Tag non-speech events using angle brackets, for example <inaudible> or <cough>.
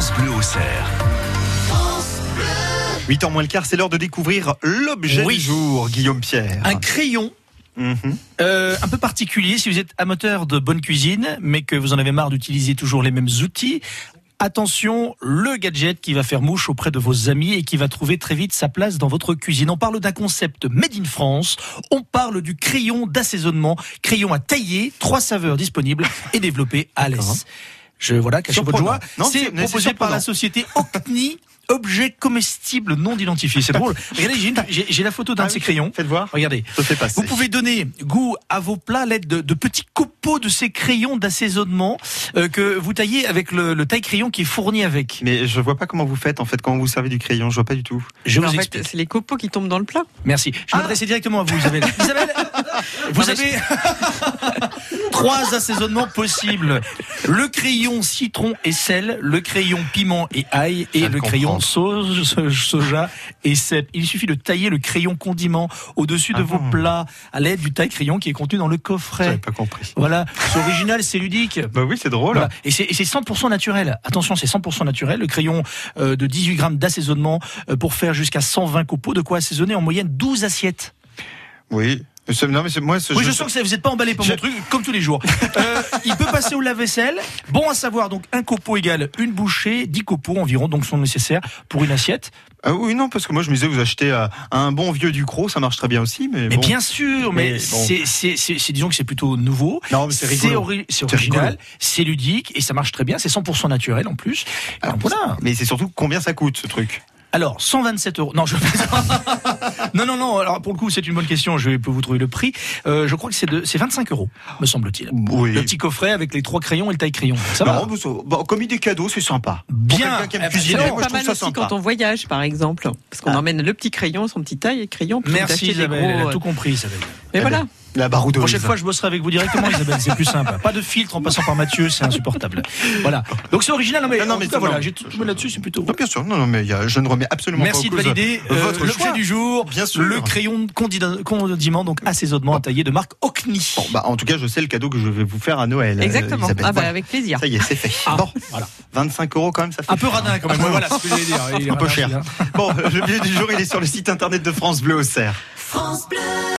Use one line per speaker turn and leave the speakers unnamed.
France Bleu au cerf.
8 ans moins le quart, c'est l'heure de découvrir l'objet
Oui.
du jour, Guillaume Pierre.
Un crayon
Mhm.
euh, un peu particulier si vous êtes amateur de bonne cuisine, mais que vous en avez marre d'utiliser toujours les mêmes outils. Attention, le gadget qui va faire mouche auprès de vos amis et qui va trouver très vite sa place dans votre cuisine. On parle d'un concept made in France. On parle du crayon d'assaisonnement, crayon à tailler, trois saveurs disponibles et développé à l'aise. Je voilà, cachez votre joie. C'est proposé par la société Ocni. <laughs> Objet comestible non identifié. C'est drôle. <laughs> Regardez, j'ai la photo d'un
Ah
de
oui,
ces crayons.
Faites voir.
Regardez. Vous pouvez donner goût à vos plats à l'aide de, de petits copeaux de ces crayons d'assaisonnement euh, que vous taillez avec le, le taille-crayon qui est fourni avec.
Mais je vois pas comment vous faites en fait quand vous servez du crayon. Je vois pas du tout.
Je vous
en
explique.
fait, c'est les copeaux qui tombent dans le plat.
Merci. Je m'adressais directement à vous, Isabelle. <laughs> Isabelle, vous
Non,
avez trois assaisonnements possibles. Le crayon citron et sel, le crayon piment et ail et le crayon so- soja et cèpe. Il suffit de tailler le crayon condiment au-dessus de
Ah
vos plats à l'aide du taille-crayon qui est contenu dans le
J'avais
coffret.
pas compris.
Voilà, c'est original, c'est ludique.
Bah oui, c'est drôle.
Voilà. Et c'est et c'est 100% naturel. Attention, c'est 100% naturel. Le crayon euh, de 18 grammes d'assaisonnement euh, pour faire jusqu'à 120 copeaux, de quoi assaisonner en moyenne 12 assiettes.
Oui. Non mais moi. c'est-
Oui, je sens que vous n'êtes pas emballé par
Je-
mon truc, comme tous les jours. <laughs> Euh, il peut passer au lave-vaisselle. Bon à savoir, donc un copeau égale une bouchée, 10 copeaux environ, donc sont nécessaires pour une assiette.
Ah oui non parce que moi je me disais vous achetez euh, un bon vieux Ducros, ça marche très bien aussi. Mais,
Mais
bon.
bien sûr, mais,
Mais bon.
c'est, disons que c'est plutôt nouveau.
Non mais c'est
ori- original, c'est ludique et ça marche très bien. C'est 100% naturel en plus.
Alors,
Donc voilà.
Mais c'est surtout combien ça coûte ce truc?
Alors, 127 euros. Non, je <laughs> non, non, non. Alors, pour le coup, c'est une bonne question. Je peux vous trouver le prix. Euh, je crois que c'est de, c'est 25 euros, me semble-t-il.
Oui.
Le petit coffret avec les trois crayons et le taille-crayon. Ça va
Non, mais ça- bon, comme idée cadeau, c'est sympa.
Bien.
Pour quelqu'un qui aime
Eh ben,
cuisiner, moi
pas mal
ça
aussi
sympa.
quand on voyage, par exemple. Parce qu'on
Ah.
emmène le petit crayon, son petit taille et crayon.
Merci
des
Isabelle, elle
gros,
a
euh,
tout compris Isabelle.
Mais voilà.
La baroudeuse.
Prochaine fois, je bosserai avec vous directement, Isabelle, c'est plus simple. Pas de filtre en passant par Mathieu, c'est insupportable. Voilà. Donc c'est original, non mais,
Non, mais
cas, voilà, j'ai tout là-dessus, c'est plutôt.
Non, bien sûr, non, non, mais il y a- je ne remets absolument
Merci de
pas en cause
valider euh,
votre
l'objet
choix.
du jour,
Bien sûr.
le crayon condiment, condiment donc assaisonnement à tailler de marque Ocni.
Bon, bah, en tout cas, je sais le cadeau que je vais vous faire à Noël. euh,
Exactement. Ah bah
Voilà.
avec plaisir.
Ça y est, c'est fait.
Ah,
bon,
voilà.
25 euros quand même, ça fait
Un peu radin quand même. <laughs> Voilà, c'est ce que j'allais dire. Il est
un peu cher. Bon, le billet du jour, il est sur le site internet de France Bleu au Cerf.
France Bleu.